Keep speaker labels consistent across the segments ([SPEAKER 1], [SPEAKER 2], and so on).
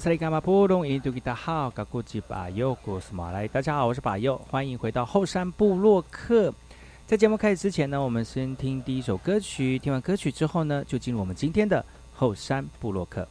[SPEAKER 1] 哎吼，这里干巴布隆？印度吉他好，噶古吉巴佑，古斯马来。大家好，我是巴佑，欢迎回到后山部落客。在节目开始之前呢，我们先听第一首歌曲。听完歌曲之后呢，就进入我们今天的后山部落客。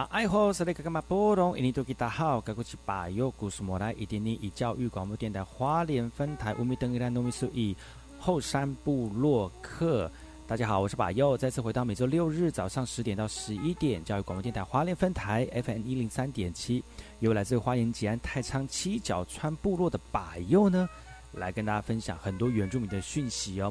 [SPEAKER 1] 那爱好是那个干嘛波动？印尼多吉大好，该过去把右故事莫来，一点点以教育广播电台花莲分台乌米登伊兰糯米苏以后山部落客。大家好，我是把右，再次回到每周六日早上十点到十一点，教育广播电台花莲分台 FM 一零三点七，由来自花莲吉安太仓七角川部落的把右呢，来跟大家分享很多原住民的讯息哦。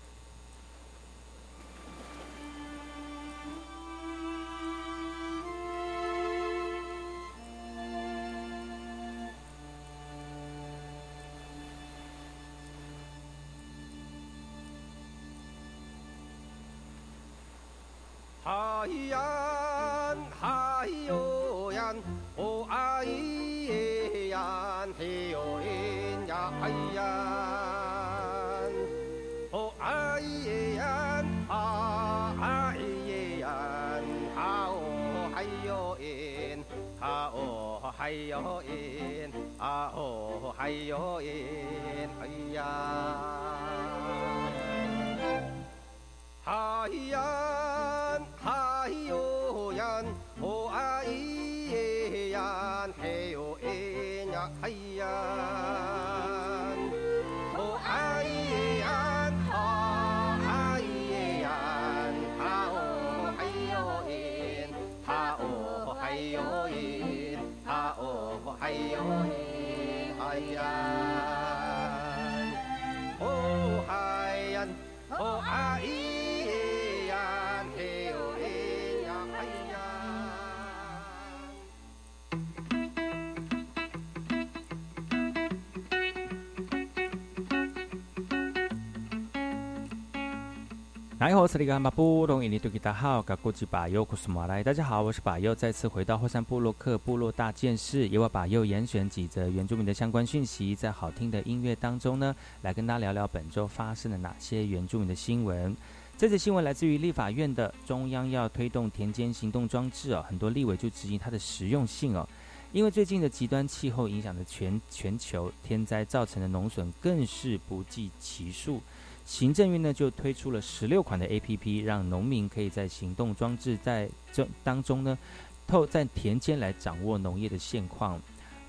[SPEAKER 1] 来好，这里是马布隆，印尼多吉达好，噶古吉巴尤库斯马来，大家好，我是巴尤，再次回到后山部落克部落大件事，由我巴尤严选几则原住民的相关讯息，在好听的音乐当中呢，来跟大家聊聊本周发生了哪些原住民的新闻。这则新闻来自于立法院的中央要推动田间行动装置哦，很多立委就质疑它的实用性哦，因为最近的极端气候影响的全全球天灾造成的农损更是不计其数。行政院呢就推出了十六款的 A P P，让农民可以在行动装置在这当中呢，透在田间来掌握农业的现况。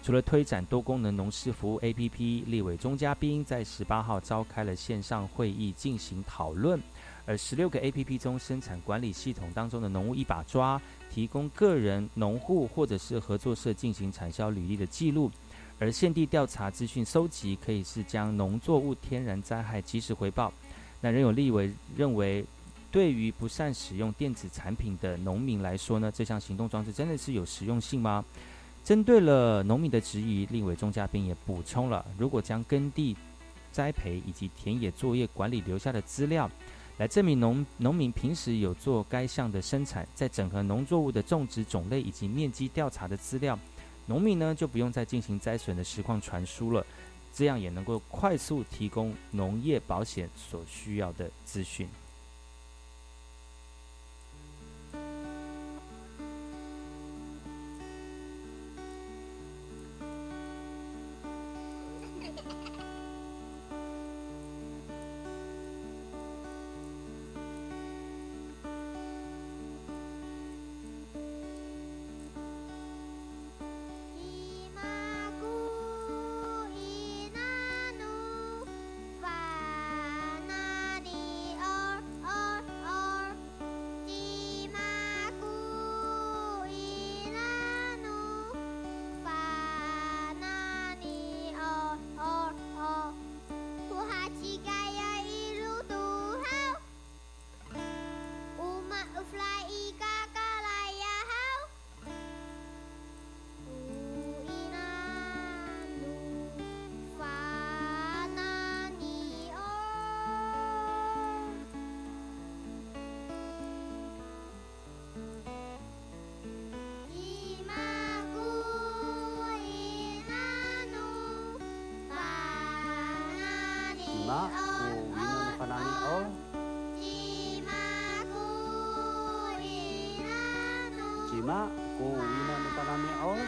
[SPEAKER 1] 除了推展多功能农事服务 A P P，立委钟嘉宾在十八号召开了线上会议进行讨论。而十六个 A P P 中，生产管理系统当中的农务一把抓，提供个人、农户或者是合作社进行产销履历的记录。而现地调查资讯收集可以是将农作物天然灾害及时回报。那仍有立委认为，对于不善使用电子产品的农民来说呢，这项行动装置真的是有实用性吗？针对了农民的质疑，立委钟嘉宾也补充了，如果将耕地栽培以及田野作业管理留下的资料，来证明农农民平时有做该项的生产，在整合农作物的种植种类以及面积调查的资料。农民呢就不用再进行灾损的实况传输了，这样也能够快速提供农业保险所需要的资讯。lima kung ilan pa all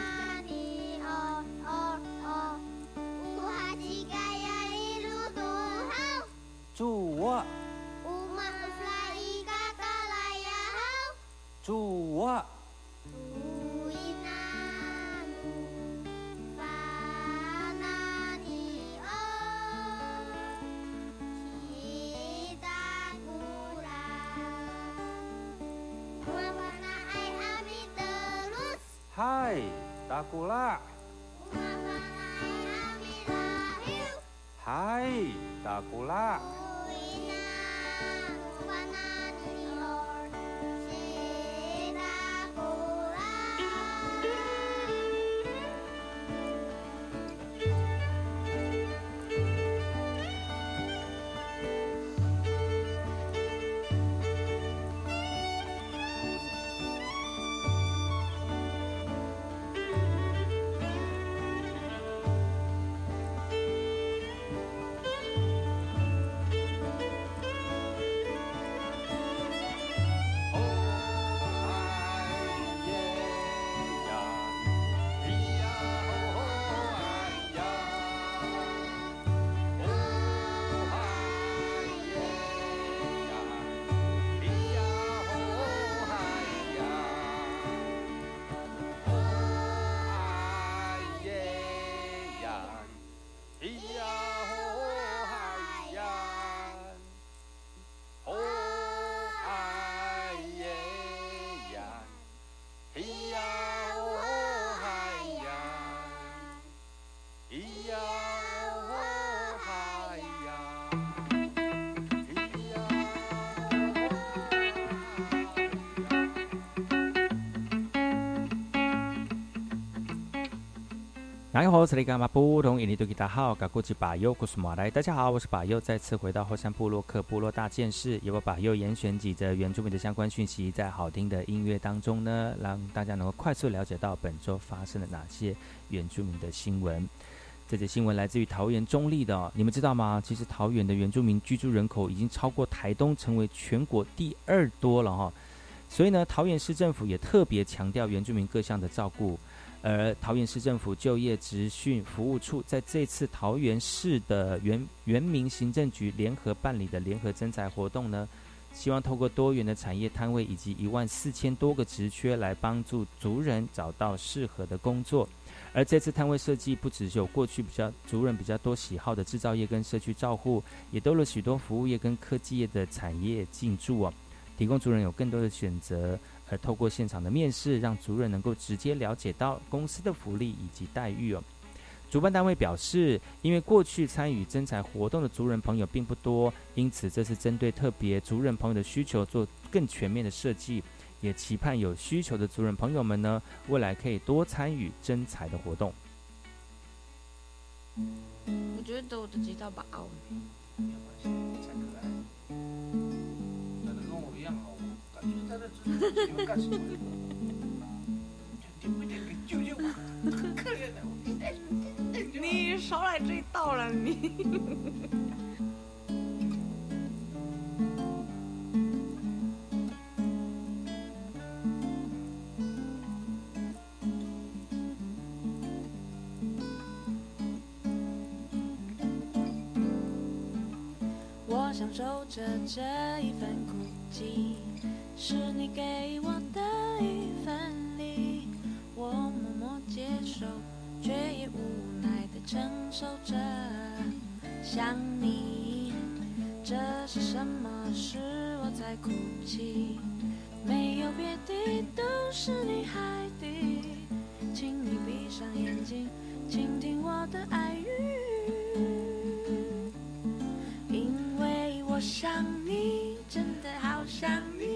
[SPEAKER 1] Takulah. Hai, takulah. 大家好，我是把右，再次回到后山部落克部落大件事，由我把右严选几则原住民的相关讯息，在好听的音乐当中呢，让大家能够快速了解到本周发生了哪些原住民的新闻。这则新闻来自于桃园中立的，你们知道吗？其实桃园的原住民居住人口已经超过台东，成为全国第二多了哈。所以呢，桃园市政府也特别强调原住民各项的照顾。而桃园市政府就业职训服务处在这次桃园市的原原民行政局联合办理的联合征才活动呢，希望透过多元的产业摊位以及一万四千多个职缺，来帮助族人找到适合的工作。而这次摊位设计不只有过去比较族人比较多喜好的制造业跟社区照护，也多了许多服务业跟科技业的产业进驻哦，提供族人有更多的选择。而透过现场的面试，让族人能够直接了解到公司的福利以及待遇哦。主办单位表示，因为过去参与征才活动的族人朋友并不多，因此这次针对特别族人朋友的需求做更全面的设计，也期盼有需求的族人朋友们呢，未来可以多参与征才的活动。
[SPEAKER 2] 我觉得我的吉他把奥没有关系，可爱。你少来这一道了，你。我享受着这一份孤寂。是你给我的一份礼，我默默接受，却也无奈的承受着。想你，这是什么？是我在哭泣？没有别的，都是你害的。请你闭上眼睛，倾听我的爱语，因为我想你，真的好想你。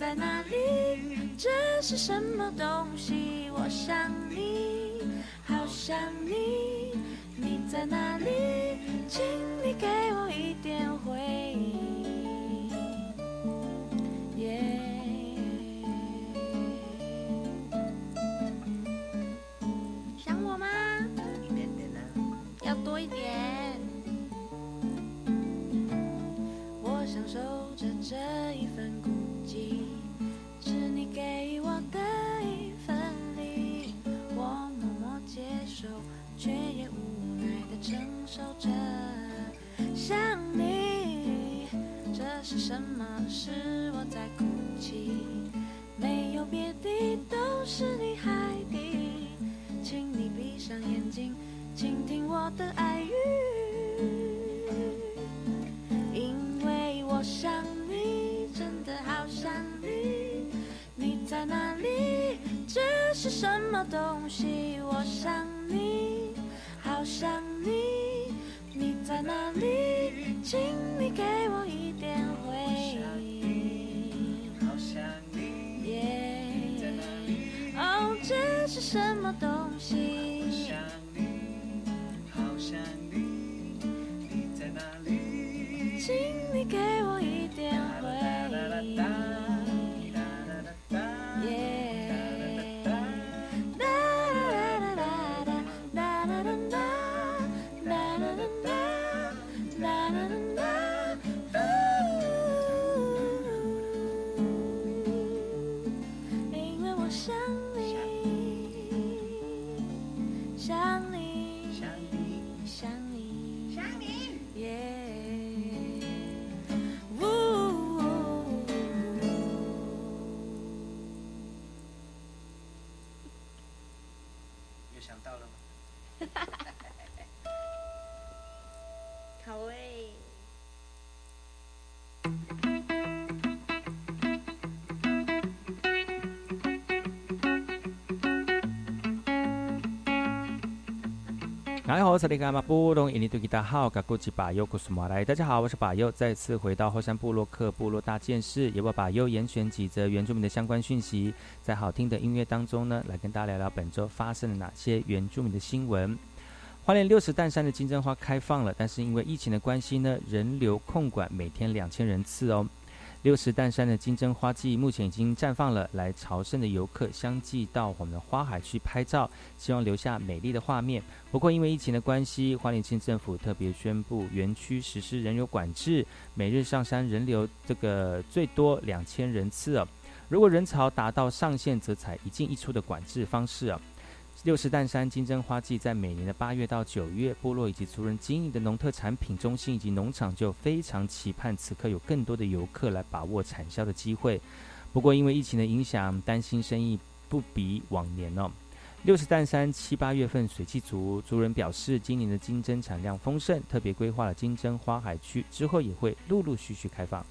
[SPEAKER 2] 在哪里？这是什么东西？我想你，好想你。你在哪里？请你给我一点回应。想我吗？要多一点。我享受着这一份承受着。想你，这是什么？是我在哭泣？没有别的，都是你害的。请你闭上眼睛，倾听我的爱语，因为我想你，真的好想你，你。在哪里？这是什么东西？我想你，好想你。你在哪里？请你给我一点回应。好想你，你在哪里？哦，这是什么东西？好想你，好想你。你在哪里？请你给我大家好，我是巴佑，来。大家好，我是巴佑，再次回到后山部落克部落大件事，由我巴佑严选几则原住民的相关讯息，在好听的音乐当中呢，来跟大家聊聊本周发生了哪些原住民的新闻。花莲六十担山的金针花开放了，但是因为疫情的关系呢，人流控管每天两千人次哦。六十担山的金针花季目前已经绽放了，来朝圣的游客相继到我们的花海去拍照，希望留下美丽的画面。不过因为疫情的关系，花莲县政府特别宣布园区实施人流管制，每日上山人流这个最多两千人次哦。如果人潮达到上限，则采一进一出的管制方式啊。六十担山金针花季在每年的八月到九月，部落以及族人经营的农特产品中心以及农场就非常期盼此刻有更多的游客来把握产销的机会。不过因为疫情的影响，担心生意不比往年哦。六十担山七八月份水气足，族人表示今年的金针产量丰盛，特别规划了金针花海区，之后也会陆陆续续开放。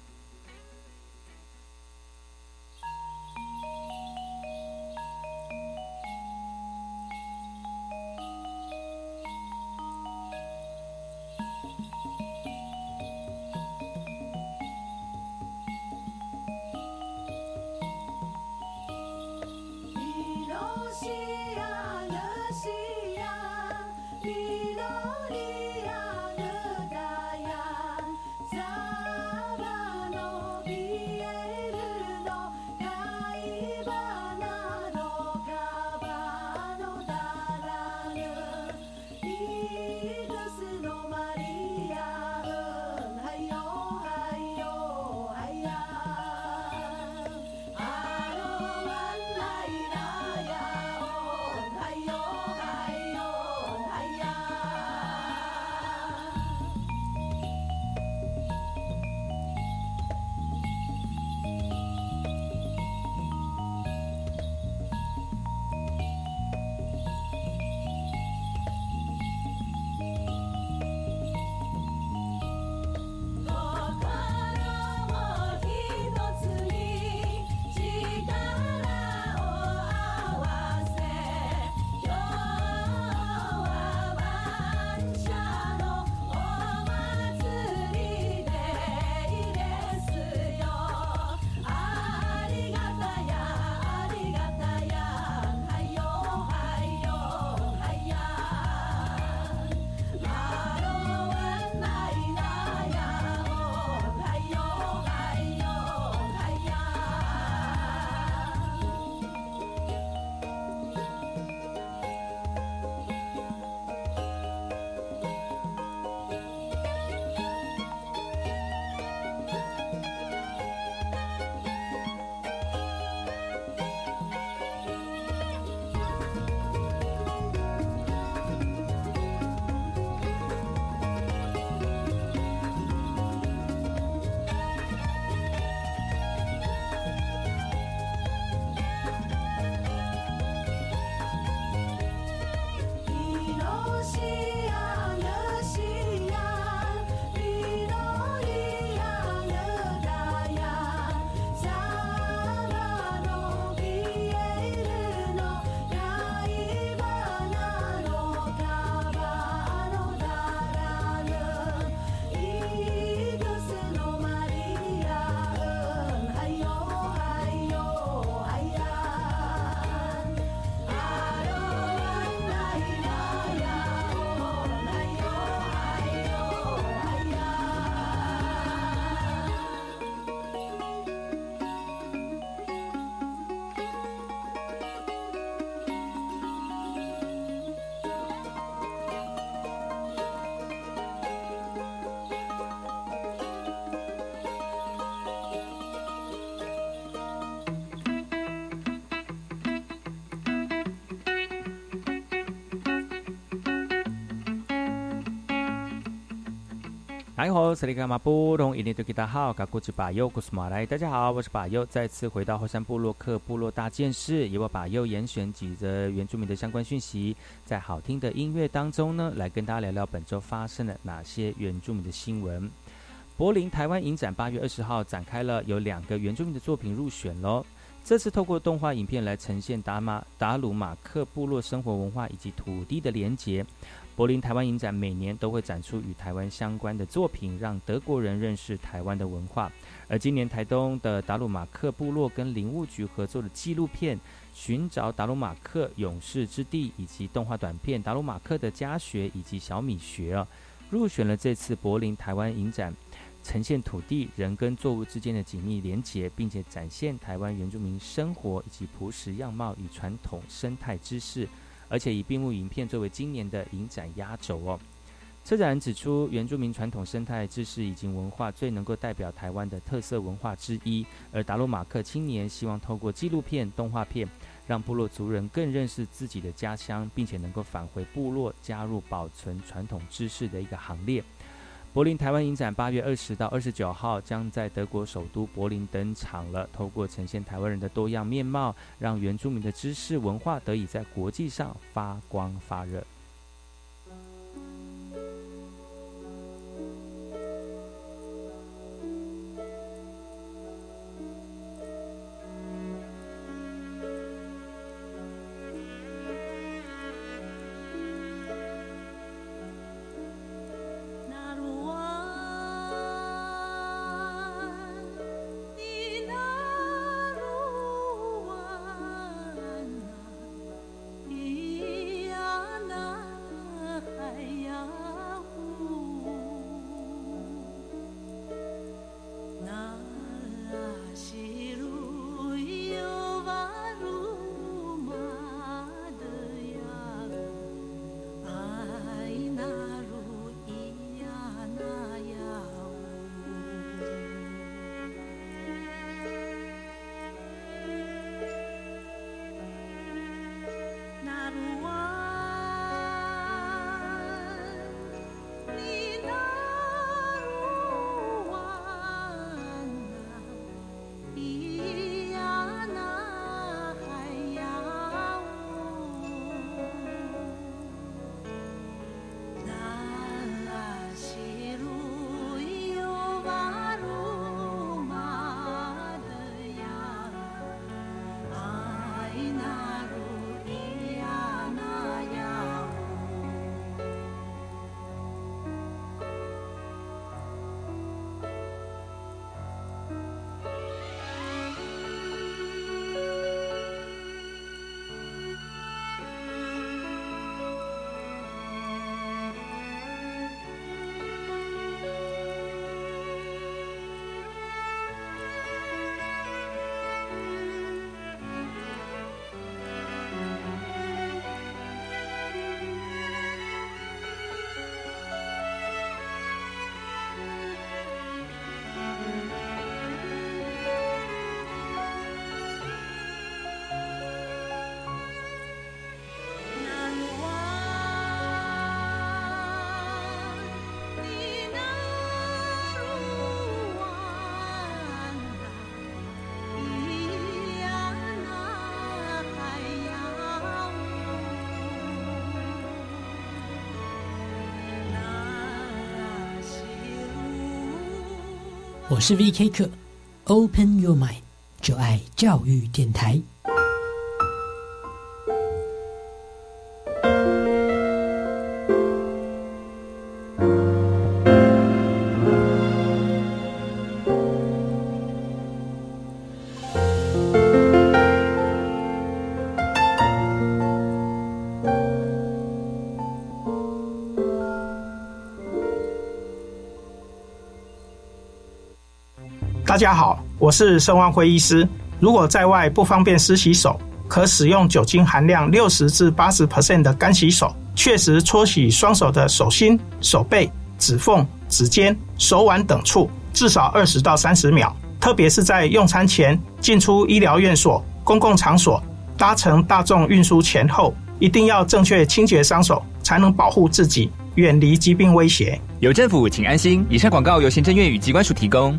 [SPEAKER 2] 大家好，这里是马布隆，一年都给大家好，噶古吉巴尤古斯马来，大家好，我是巴尤，再次回到后山部落克部落大件事，由我巴尤严选几则原住民的相关讯息，在好听的音乐当中呢，来跟大家聊聊本周发生了哪些原住民的新闻。柏林台湾影展八月二十号展开了，有两个原住民的作品入选喽。这次透过动画影片来呈现达马达鲁马克部落生活文化以及土地的连结。柏林台湾影展每年都会展出与台湾相关的作品，让德国人认识台湾的文化。而今年台东的达鲁马克部落跟林务局合作的纪录片《寻找达鲁马克勇士之地》，以及动画短片《达鲁马克的家学》以及小米学啊，入选了这次柏林台湾影展。呈现土地、人跟作物之间的紧密连结，并且展现台湾原住民生活以及朴实样貌与传统生态知识，而且以闭幕影片作为今年的影展压轴哦。策展指出，原住民传统生态知识以及文化最能够代表台湾的特色文化之一，而达洛马克青年希望透过纪录片、动画片，让部落族人更认识自己的家乡，并且能够返回部落，加入保存传统知识的一个行列。柏林台湾影展八月二十到二十九号将在德国首都柏林登场了。透过呈现台湾人的多样面貌，让原住民的知识文化得以在国际上发光发热。
[SPEAKER 3] 我是 V K 课，Open Your Mind，就爱教育电台。
[SPEAKER 4] 大家好，我是盛万辉医师。如果在外不方便湿洗手，可使用酒精含量六十至八十 percent 的干洗手，确实搓洗双手的手心、手背、指缝、指尖、手腕等处，至少二十到三十秒。特别是在用餐前、进出医疗院所、公共场所、搭乘大众运输前后，一定要正确清洁双手，才能保护自己，远离疾病威胁。
[SPEAKER 5] 有政府，请安心。以上广告由行政院与机关署提供。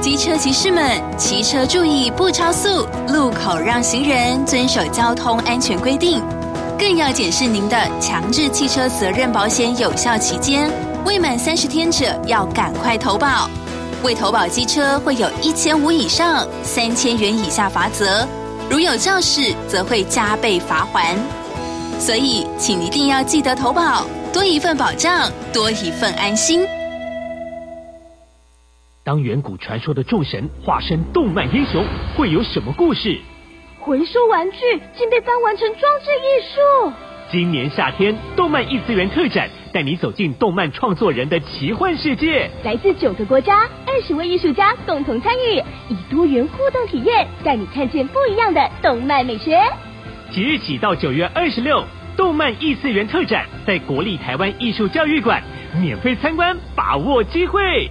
[SPEAKER 6] 机车骑士们，骑车注意不超速，路口让行人遵守交通安全规定，更要检视您的强制汽车责任保险有效期间。未满三十天者要赶快投保，未投保机车会有一千五以上三千元以下罚则，如有肇事则会加倍罚还。所以，请一定要记得投保，多一份保障，多一份安心。
[SPEAKER 7] 当远古传说的众神化身动漫英雄，会有什么故事？
[SPEAKER 8] 回收玩具竟被翻完成装置艺术。
[SPEAKER 7] 今年夏天，动漫异次元特展带你走进动漫创作人的奇幻世界。
[SPEAKER 8] 来自九个国家，二十位艺术家共同参与，以多元互动体验，带你看见不一样的动漫美学。
[SPEAKER 7] 即日起到九月二十六，动漫异次元特展在国立台湾艺术教育馆免费参观，把握机会。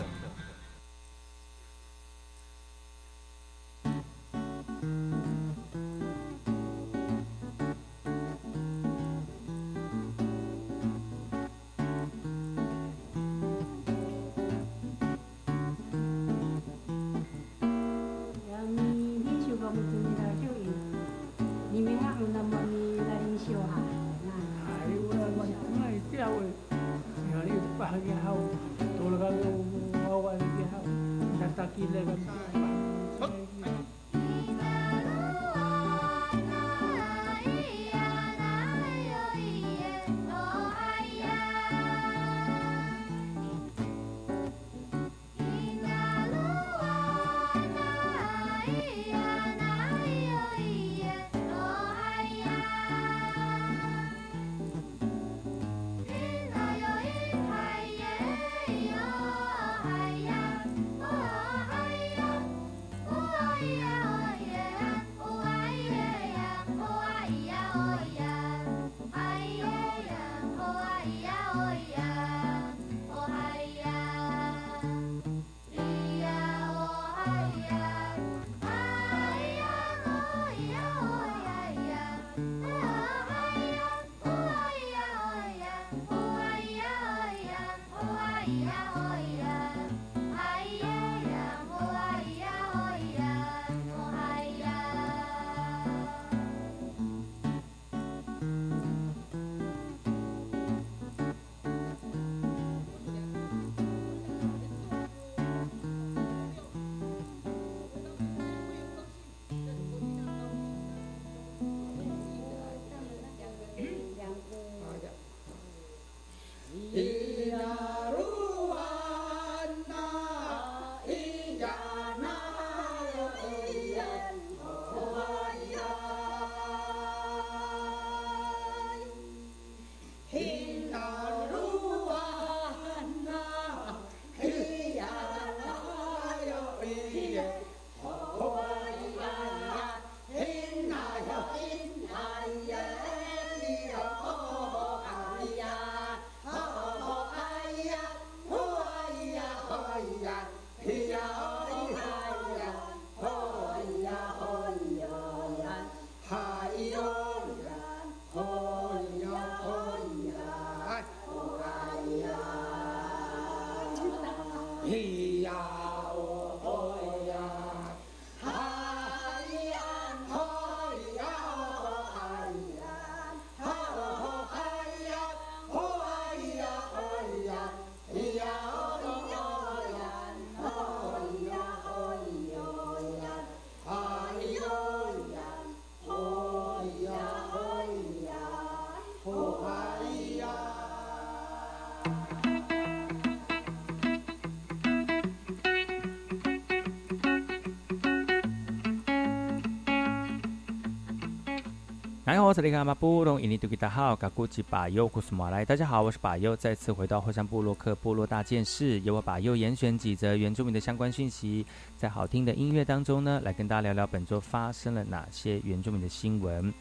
[SPEAKER 1] 大家好，我是马布隆，印尼大家好，古吉巴尤库斯马来。大家好，我是巴尤，再次回到后山部落克部落大件事，由我巴尤严选几则原住民的相关讯息，在好听的音乐当中呢，来跟大家聊聊本周发生了哪些原住民的新闻。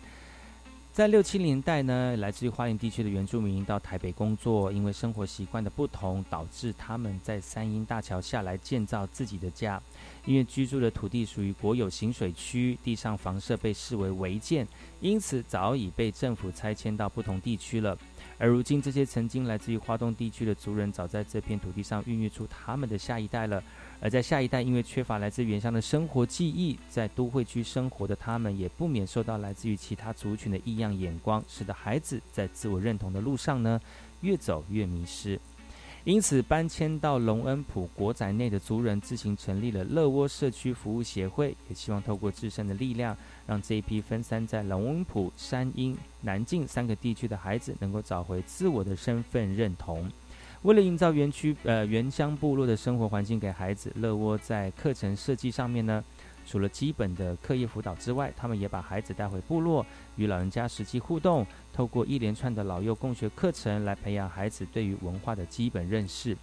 [SPEAKER 1] 在六七年代呢，来自于花莲地区的原住民到台北工作，因为生活习惯的不同，导致他们在三英大桥下来建造自己的家。因为居住的土地属于国有行水区，地上房舍被视为违建，因此早已被政府拆迁到不同地区了。而如今，这些曾经来自于华东地区的族人，早在这片土地上孕育出他们的下一代了。而在下一代，因为缺乏来自原乡的生活记忆，在都会区生活的他们，也不免受到来自于其他族群的异样眼光，使得孩子在自我认同的路上呢，越走越迷失。因此，搬迁到隆恩普国宅内的族人自行成立了乐窝社区服务协会，也希望透过自身的力量，让这一批分散在龙温普、山阴、南靖三个地区的孩子，能够找回自我的身份认同。为了营造园区呃原乡部落的生活环境给孩子，乐窝在课程设计上面呢，除了基本的课业辅导之外，他们也把孩子带回部落，与老人家实际互动，透过一连串的老幼共学课程来培养孩子对于文化的基本认识。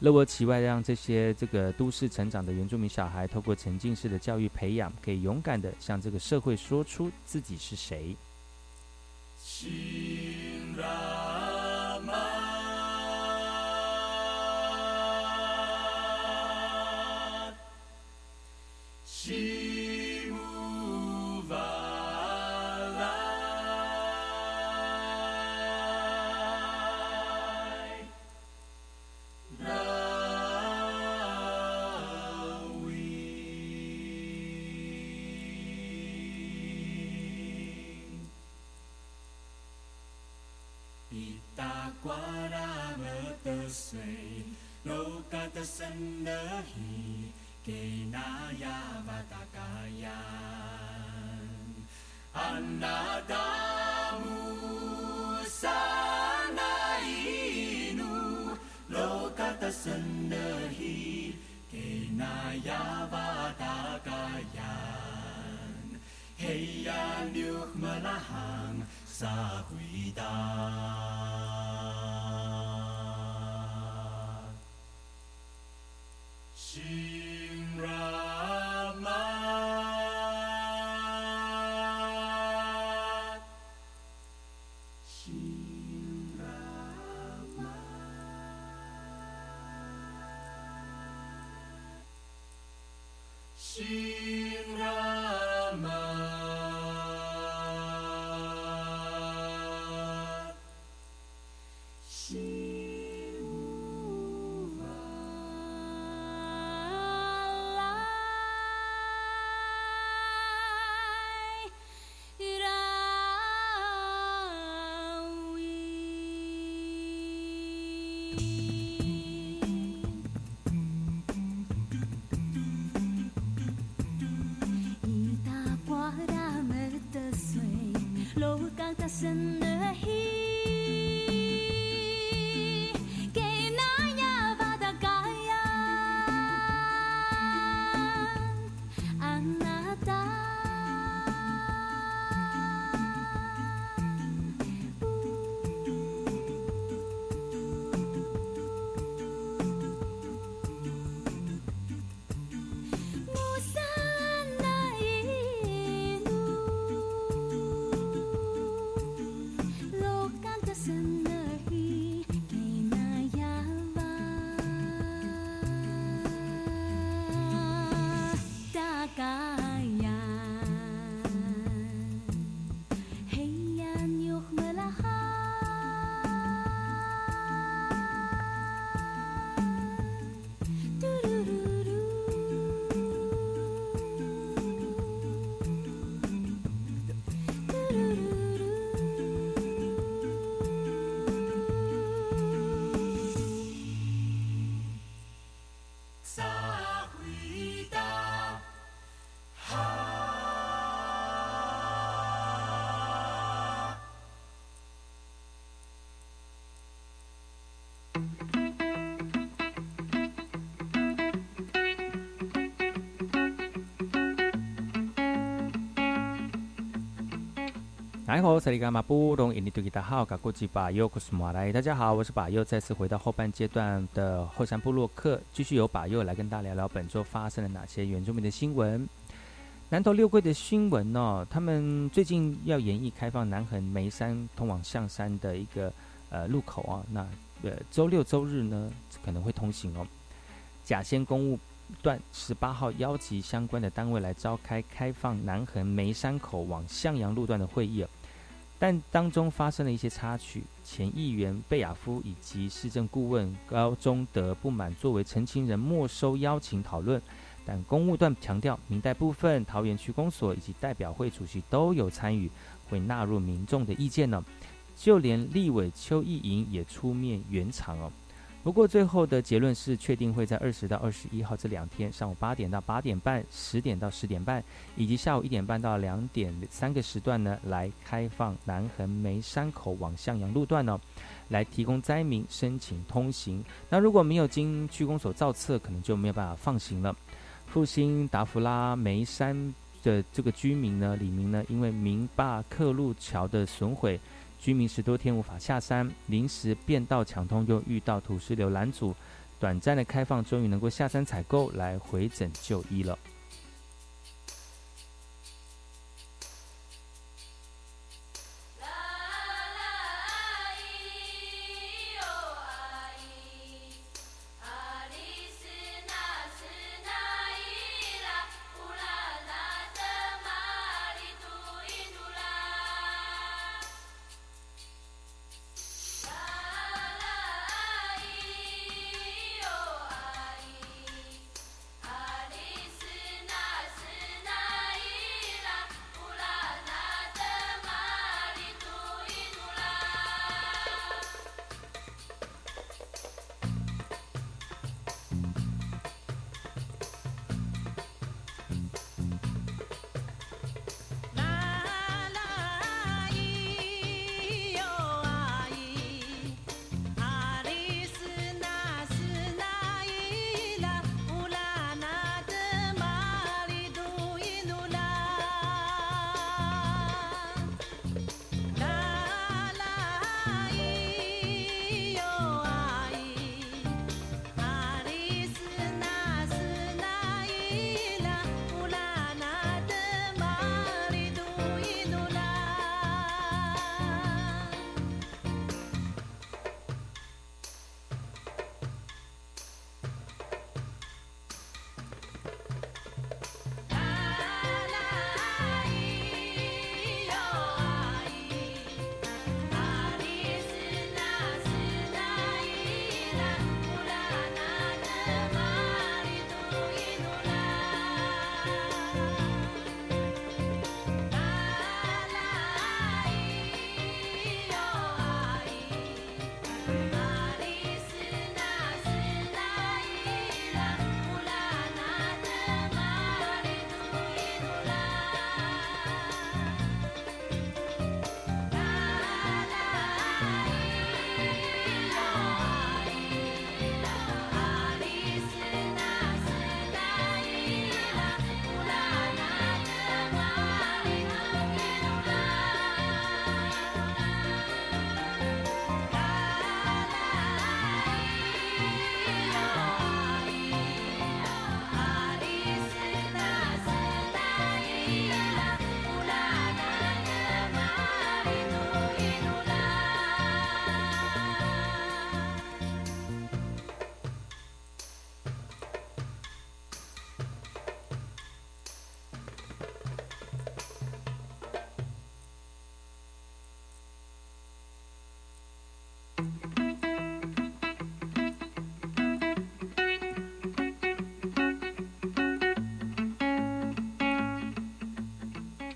[SPEAKER 1] 乐窝其外让这些这个都市成长的原住民小孩，透过沉浸式的教育培养，可以勇敢的向这个社会说出自己是谁。
[SPEAKER 2] 早回到
[SPEAKER 1] 来好，萨利伽马布隆印尼多吉达好，嘎古吉巴尤库斯马来，大家好，我是巴尤，再次回到后半阶段的后山部落客，继续由巴尤来跟大家聊聊本周发生了哪些原住民的新闻。南投六桂的新闻呢，他们最近要演绎开放南横眉山通往象山的一个呃路口啊，那呃周六周日呢可能会通行哦。甲仙公务段十八号邀集相关的单位来召开开放南横眉山口往向阳路段的会议。但当中发生了一些插曲，前议员贝亚夫以及市政顾问高中德不满作为澄清人没收邀请讨论，但公务段强调明代部分桃园区公所以及代表会主席都有参与，会纳入民众的意见呢，就连立委邱意莹也出面圆场哦。不过最后的结论是，确定会在二十到二十一号这两天上午八点到八点半、十点到十点半，以及下午一点半到两点三个时段呢，来开放南横梅山口往向阳路段呢，来提供灾民申请通行。那如果没有经区公所造册，可能就没有办法放行了。复兴达芙拉梅山的这个居民呢，李明呢，因为明坝客路桥的损毁。居民十多天无法下山，临时变道抢通，又遇到土石流拦阻，短暂的开放，终于能够下山采购来回诊就医了。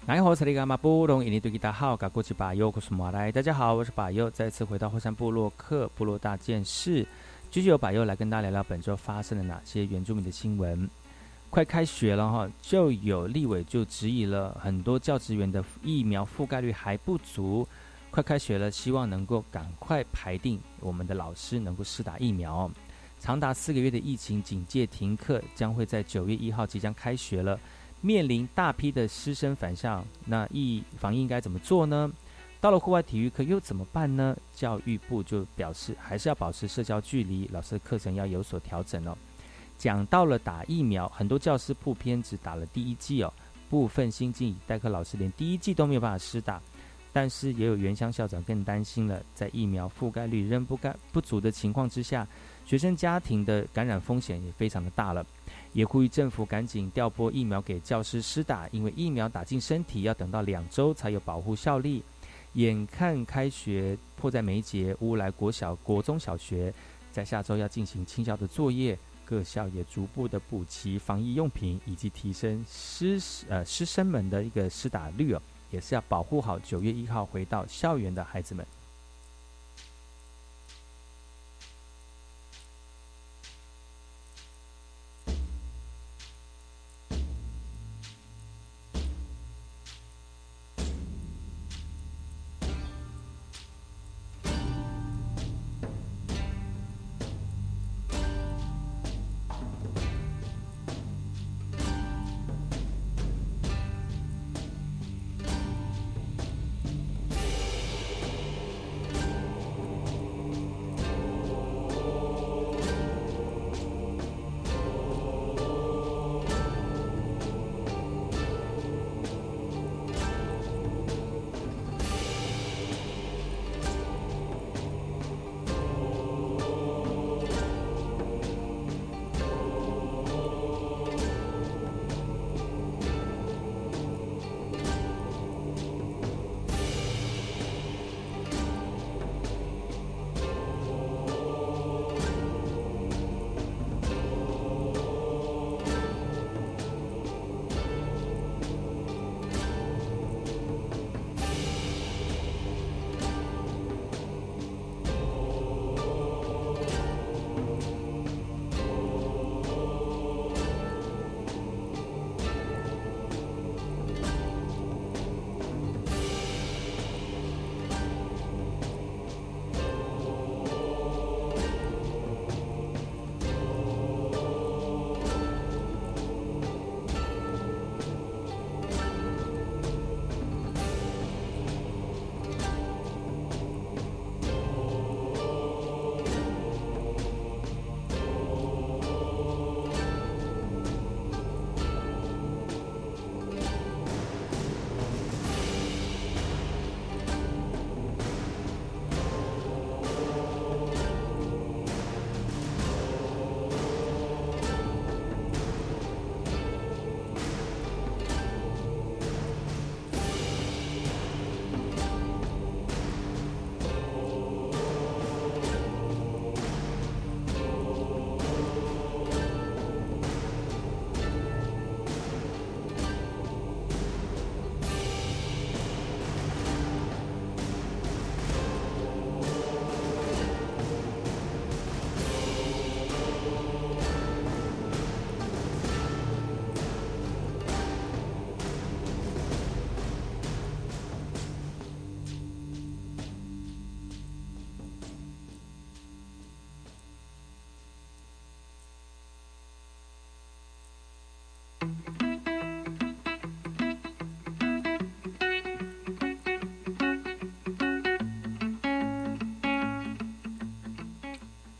[SPEAKER 1] 大家好，我是巴尤，再次回到后山部落克部落大件事，继续由巴尤来跟大家聊聊本周发生了哪些原住民的新闻。快开学了哈，就有立委就质疑了很多教职员的疫苗覆盖率还不足。快开学了，希望能够赶快排定我们的老师能够施打疫苗。长达四个月的疫情警戒停课，将会在九月一号即将开学了。面临大批的师生返校，那疫防疫应该怎么做呢？到了户外体育课又怎么办呢？教育部就表示，还是要保持社交距离，老师的课程要有所调整哦。讲到了打疫苗，很多教师普遍只打了第一剂哦，部分新进代课老师连第一剂都没有办法施打。但是也有原乡校长更担心了，在疫苗覆盖率仍不该不足的情况之下，学生家庭的感染风险也非常的大了。也呼吁政府赶紧调拨疫苗给教师施打，因为疫苗打进身体要等到两周才有保护效力。眼看开学迫在眉睫，乌来国小、国中小学在下周要进行清校的作业，各校也逐步的补齐防疫用品，以及提升师呃师生们的一个施打率哦，也是要保护好九月一号回到校园的孩子们。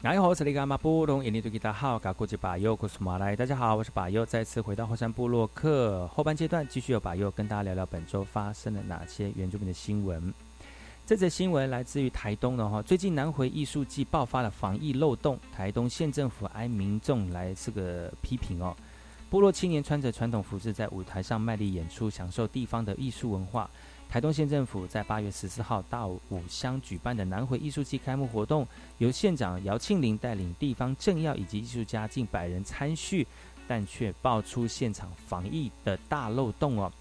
[SPEAKER 1] 大家好，我是里嘎马布隆，印尼多吉达好，嘎古吉巴尤古苏马来，大家好，我是巴尤，再次回到后山部落客后半阶段，继续由巴尤跟大家聊聊本周发生了哪些原住民的新闻。这则新闻来自于台东的哈，最近南回艺术季爆发了防疫漏洞，台东县政府挨民众来这个批评哦。部落青年穿着传统服饰在舞台上卖力演出，享受地方的艺术文化。台东县政府在八月十四号到五乡举办的南回艺术季开幕活动，由县长姚庆林带领地方政要以及艺术家近百人参叙，但却爆出现场防疫的大漏洞哦。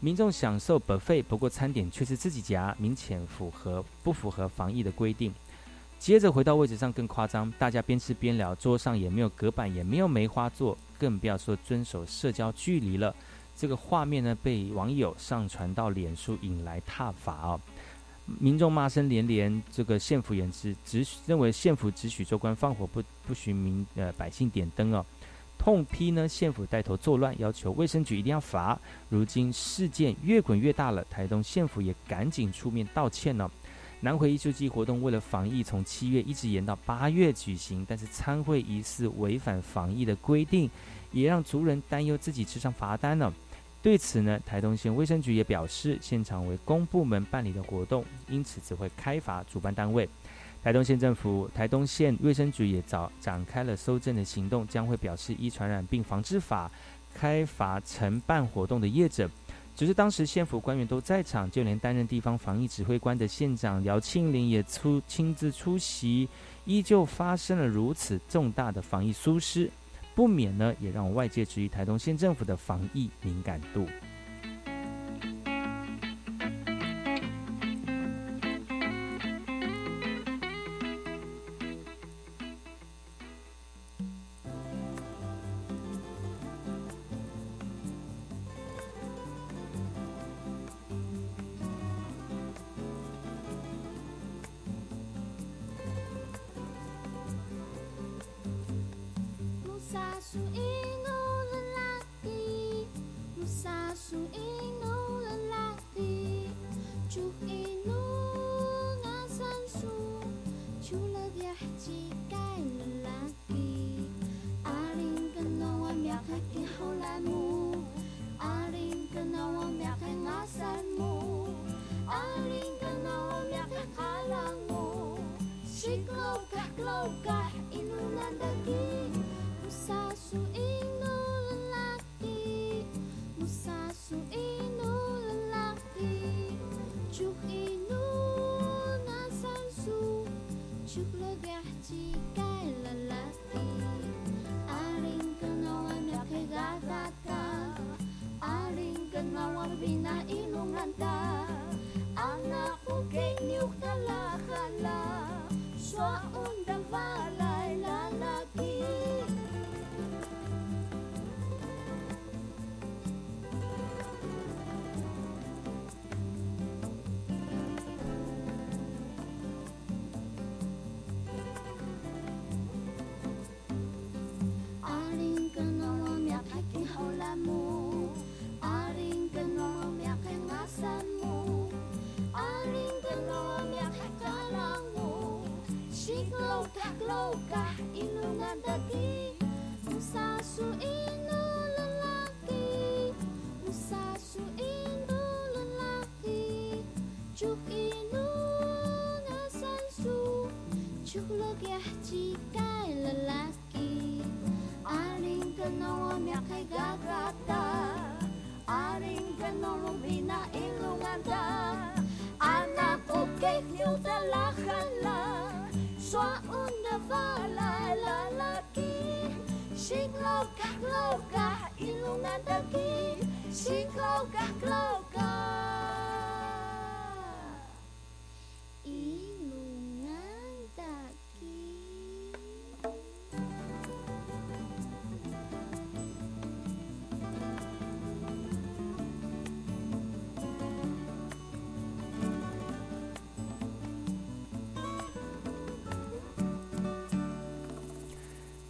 [SPEAKER 1] 民众享受 buffet，不过餐点却是自己夹，明显符合不符合防疫的规定。接着回到位置上更夸张，大家边吃边聊，桌上也没有隔板，也没有梅花座，更不要说遵守社交距离了。这个画面呢，被网友上传到脸书，引来挞伐哦。民众骂声连连，这个县府也是只认为县府只许州官放火，不不许民呃百姓点灯哦。痛批呢县府带头作乱，要求卫生局一定要罚。如今事件越滚越大了，台东县府也赶紧出面道歉了。南回艺术季活动为了防疫，从七月一直延到八月举行，但是参会疑似违反防疫的规定，也让族人担忧自己吃上罚单了。对此呢，台东县卫生局也表示，现场为公部门办理的活动，因此只会开罚主办单位。台东县政府、台东县卫生局也早展开了搜证的行动，将会表示依传染病防治法开罚承办活动的业者。只是当时县府官员都在场，就连担任地方防疫指挥官的县长姚庆林也出亲自出席，依旧发生了如此重大的防疫疏失，不免呢也让外界质疑台东县政府的防疫敏感度。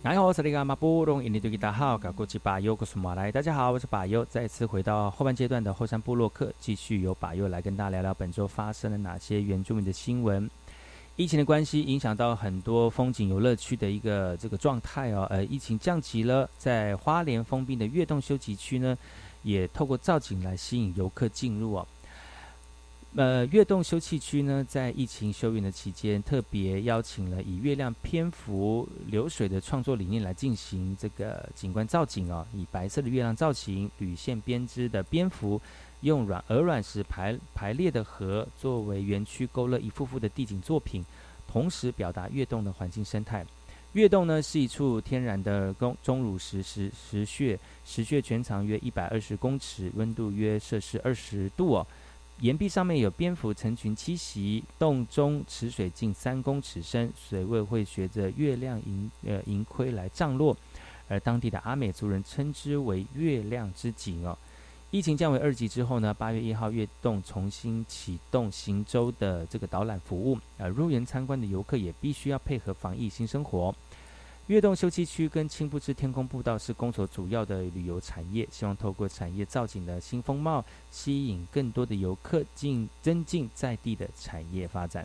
[SPEAKER 1] 大家好，我是马来。大家好，我是巴优。再次回到后半阶段的后山部落客，继续由巴优来跟大家聊聊本周发生了哪些原住民的新闻。疫情的关系，影响到很多风景游乐区的一个这个状态哦。呃，疫情降级了，在花莲封闭的月洞休息区呢，也透过造景来吸引游客进入哦。呃，月洞休憩区呢，在疫情休园的期间，特别邀请了以月亮篇幅流水的创作理念来进行这个景观造景哦。以白色的月亮造型、铝线编织的蝙蝠、用软鹅卵石排排列的河作为园区勾勒一幅幅的地景作品，同时表达月洞的环境生态。月洞呢，是一处天然的中钟乳石石石穴，石穴全长约一百二十公尺，温度约摄氏二十度哦。岩壁上面有蝙蝠成群栖息，洞中池水近三公尺深，水位会随着月亮盈呃盈亏来涨落，而当地的阿美族人称之为“月亮之井”哦。疫情降为二级之后呢，八月一号月洞重新启动行舟的这个导览服务，呃，入园参观的游客也必须要配合防疫新生活。
[SPEAKER 2] 悦动休憩区跟青布之天空步道是公所主要的旅游产业，希望透过产业造景的新风貌，吸引更多的游客，进增进在地的产业发展。